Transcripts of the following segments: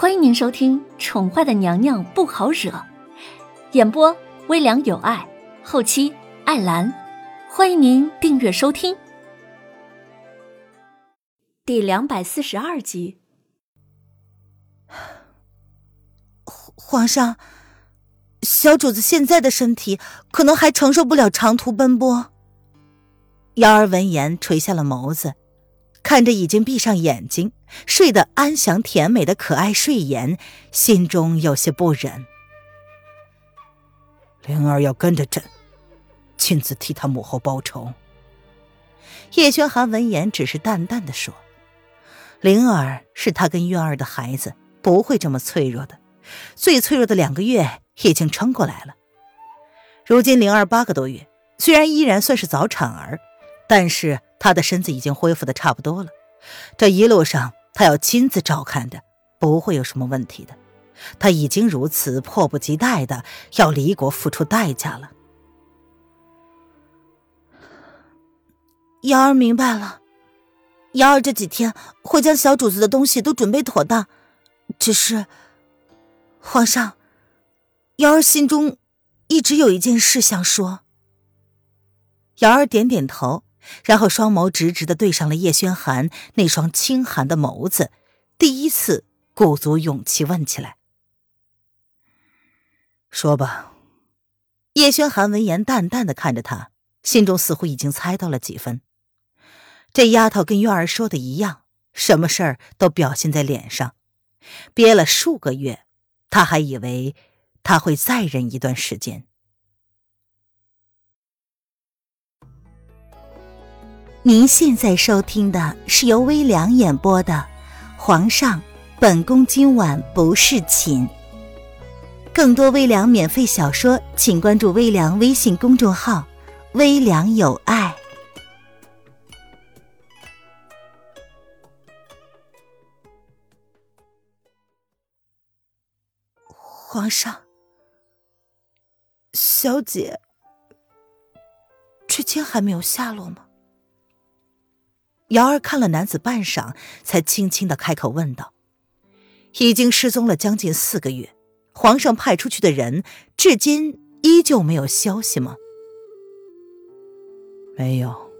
欢迎您收听《宠坏的娘娘不好惹》，演播微凉有爱，后期艾兰。欢迎您订阅收听。第两百四十二集。皇上，小主子现在的身体可能还承受不了长途奔波。瑶儿闻言垂下了眸子。看着已经闭上眼睛、睡得安详甜美的可爱睡颜，心中有些不忍。灵儿要跟着朕，亲自替他母后报仇。叶轩寒闻言只是淡淡的说：“灵儿是他跟月儿的孩子，不会这么脆弱的。最脆弱的两个月已经撑过来了。如今灵儿八个多月，虽然依然算是早产儿，但是……”他的身子已经恢复的差不多了，这一路上他要亲自照看的，不会有什么问题的。他已经如此，迫不及待的要离国付出代价了。瑶儿明白了，瑶儿这几天会将小主子的东西都准备妥当。只是，皇上，瑶儿心中一直有一件事想说。瑶儿点点头。然后双眸直直的对上了叶轩寒那双清寒的眸子，第一次鼓足勇气问起来：“说吧。”叶轩寒闻言淡淡的看着他，心中似乎已经猜到了几分。这丫头跟月儿说的一样，什么事儿都表现在脸上。憋了数个月，他还以为他会再忍一段时间。您现在收听的是由微凉演播的《皇上，本宫今晚不是寝》。更多微凉免费小说，请关注微凉微信公众号“微凉有爱”。皇上，小姐，至今还没有下落吗？瑶儿看了男子半晌，才轻轻的开口问道：“已经失踪了将近四个月，皇上派出去的人，至今依旧没有消息吗？”“没有。”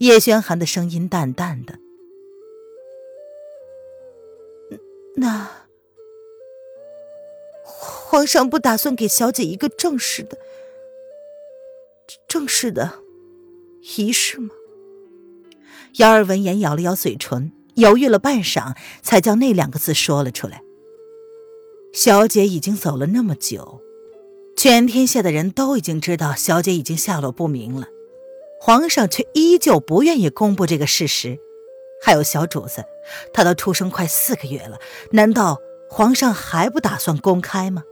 叶轩寒的声音淡淡的。“那皇上不打算给小姐一个正式的、正式的仪式吗？”姚儿闻言咬了咬嘴唇，犹豫了半晌，才将那两个字说了出来。小姐已经走了那么久，全天下的人都已经知道小姐已经下落不明了，皇上却依旧不愿意公布这个事实。还有小主子，他都出生快四个月了，难道皇上还不打算公开吗？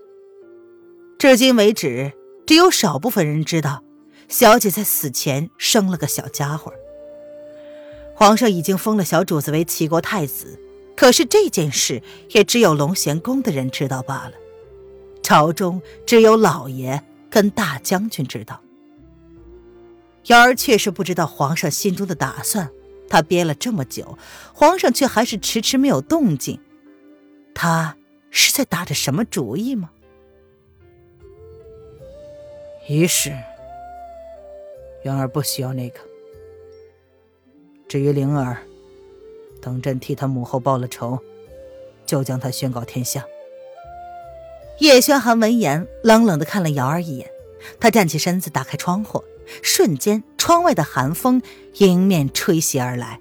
至今为止，只有少部分人知道，小姐在死前生了个小家伙。皇上已经封了小主子为齐国太子，可是这件事也只有龙贤宫的人知道罢了。朝中只有老爷跟大将军知道。瑶儿确实不知道皇上心中的打算，他憋了这么久，皇上却还是迟迟没有动静，他是在打着什么主意吗？仪式，元儿不需要那个。至于灵儿，等朕替他母后报了仇，就将他宣告天下。叶轩寒闻言，冷冷的看了瑶儿一眼，他站起身子，打开窗户，瞬间，窗外的寒风迎面吹袭而来。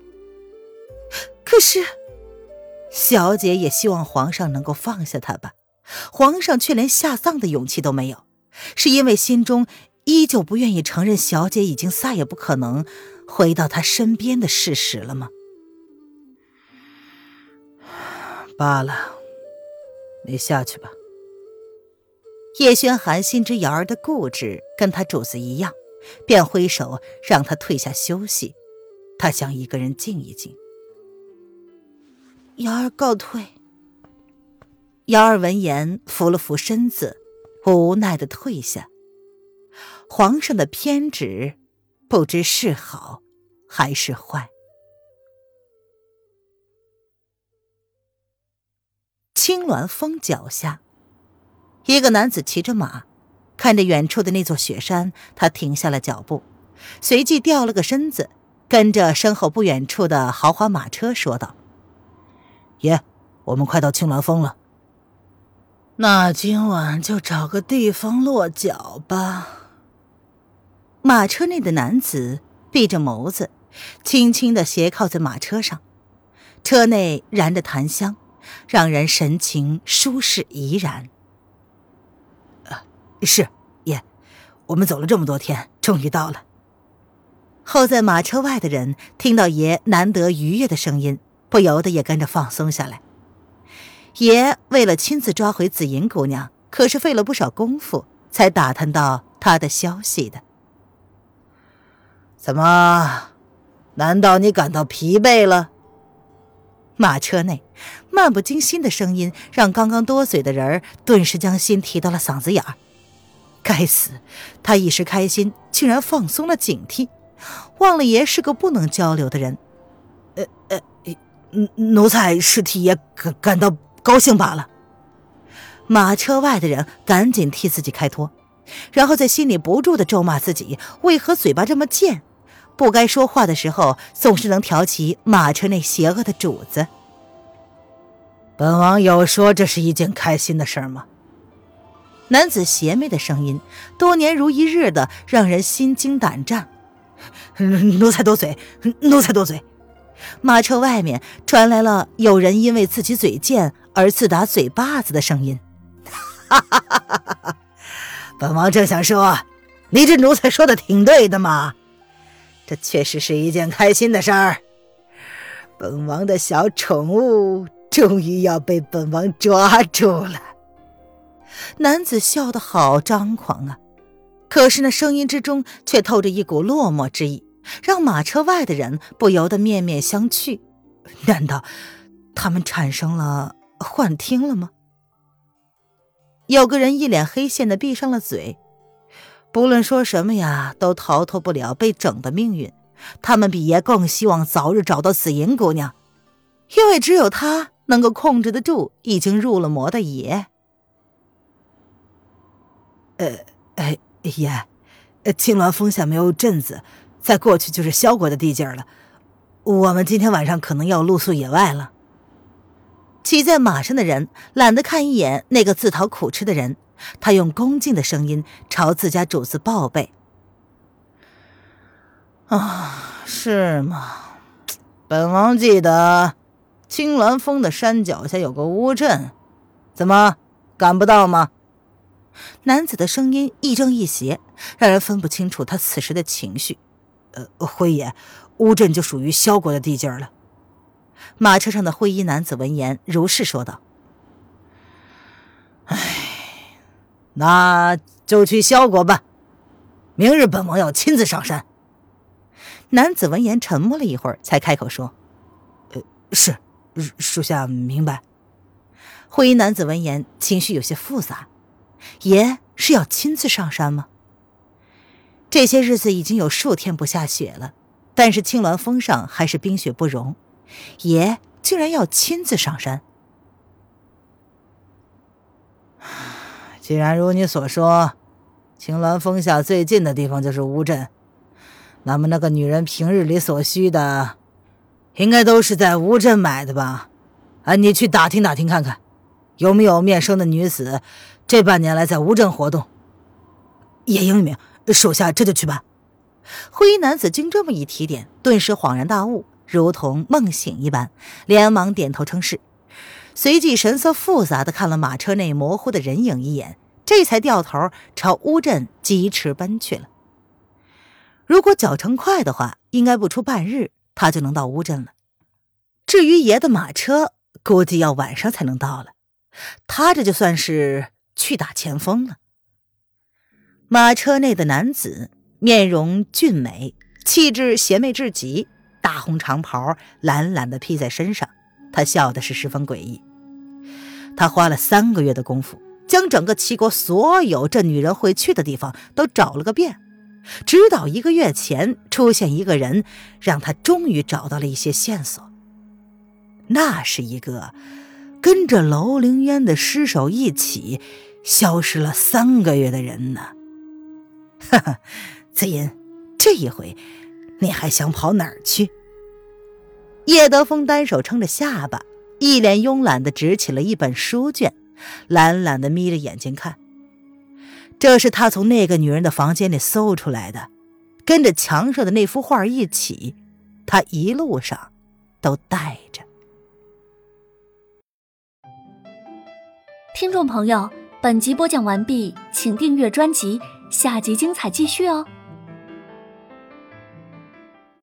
可是，小姐也希望皇上能够放下她吧，皇上却连下葬的勇气都没有，是因为心中依旧不愿意承认小姐已经再也不可能。回到他身边的事实了吗？罢了，你下去吧。叶轩寒心知瑶儿的固执跟他主子一样，便挥手让他退下休息。他想一个人静一静。瑶儿告退。瑶儿闻言扶了扶身子，无奈的退下。皇上的偏执。不知是好还是坏。青鸾峰脚下，一个男子骑着马，看着远处的那座雪山，他停下了脚步，随即掉了个身子，跟着身后不远处的豪华马车说道：“爷，我们快到青鸾峰了。那今晚就找个地方落脚吧。”马车内的男子闭着眸子，轻轻的斜靠在马车上，车内燃着檀香。让人神情舒适怡然。啊是爷，我们走了这么多天，终于到了。候在马车外的人听到爷难得愉悦的声音，不由得也跟着放松下来。爷为了亲自抓回紫银姑娘，可是费了不少功夫才打探到她的消息的。怎么？难道你感到疲惫了？马车内，漫不经心的声音让刚刚多嘴的人顿时将心提到了嗓子眼儿。该死，他一时开心，竟然放松了警惕，忘了爷是个不能交流的人。呃呃，奴才是替爷感感到高兴罢了。马车外的人赶紧替自己开脱，然后在心里不住的咒骂自己为何嘴巴这么贱。不该说话的时候，总是能挑起马车内邪恶的主子。本王有说这是一件开心的事儿吗？男子邪魅的声音，多年如一日的让人心惊胆战。奴才多嘴，奴才多嘴。马车外面传来了有人因为自己嘴贱而自打嘴巴子的声音。哈哈哈哈哈！本王正想说，你这奴才说的挺对的嘛。这确实是一件开心的事儿。本王的小宠物终于要被本王抓住了。男子笑得好张狂啊，可是那声音之中却透着一股落寞之意，让马车外的人不由得面面相觑。难道他们产生了幻听了吗？有个人一脸黑线的闭上了嘴。不论说什么呀，都逃脱不了被整的命运。他们比爷更希望早日找到紫银姑娘，因为只有她能够控制得住已经入了魔的爷。呃，哎，爷，青鸾峰下没有镇子，再过去就是萧国的地界了。我们今天晚上可能要露宿野外了。骑在马上的人懒得看一眼那个自讨苦吃的人。他用恭敬的声音朝自家主子报备：“啊，是吗？本王记得青鸾峰的山脚下有个乌镇，怎么赶不到吗？”男子的声音亦正亦邪，让人分不清楚他此时的情绪。呃，辉爷，乌镇就属于萧国的地界了。马车上的灰衣男子闻言，如是说道：“唉。”那就去萧国吧，明日本王要亲自上山。男子闻言沉默了一会儿，才开口说：“呃，是，属下明白。”灰衣男子闻言，情绪有些复杂。爷是要亲自上山吗？这些日子已经有数天不下雪了，但是青鸾峰上还是冰雪不融。爷竟然要亲自上山？既然如你所说，青鸾峰下最近的地方就是乌镇，那么那个女人平日里所需的，应该都是在乌镇买的吧？啊，你去打听打听看看，有没有面生的女子这半年来在乌镇活动？叶英明，属下这就去办。灰衣男子经这么一提点，顿时恍然大悟，如同梦醒一般，连忙点头称是。随即神色复杂的看了马车内模糊的人影一眼，这才掉头朝乌镇疾驰奔去了。如果脚程快的话，应该不出半日，他就能到乌镇了。至于爷的马车，估计要晚上才能到了。他这就算是去打前锋了。马车内的男子面容俊美，气质邪魅至极，大红长袍懒懒的披在身上。他笑的是十分诡异。他花了三个月的功夫，将整个齐国所有这女人会去的地方都找了个遍，直到一个月前出现一个人，让他终于找到了一些线索。那是一个跟着楼凌渊的尸首一起消失了三个月的人呢？哈哈，紫音，这一回你还想跑哪儿去？叶德风单手撑着下巴，一脸慵懒的执起了一本书卷，懒懒的眯着眼睛看。这是他从那个女人的房间里搜出来的，跟着墙上的那幅画一起，他一路上都带着。听众朋友，本集播讲完毕，请订阅专辑，下集精彩继续哦。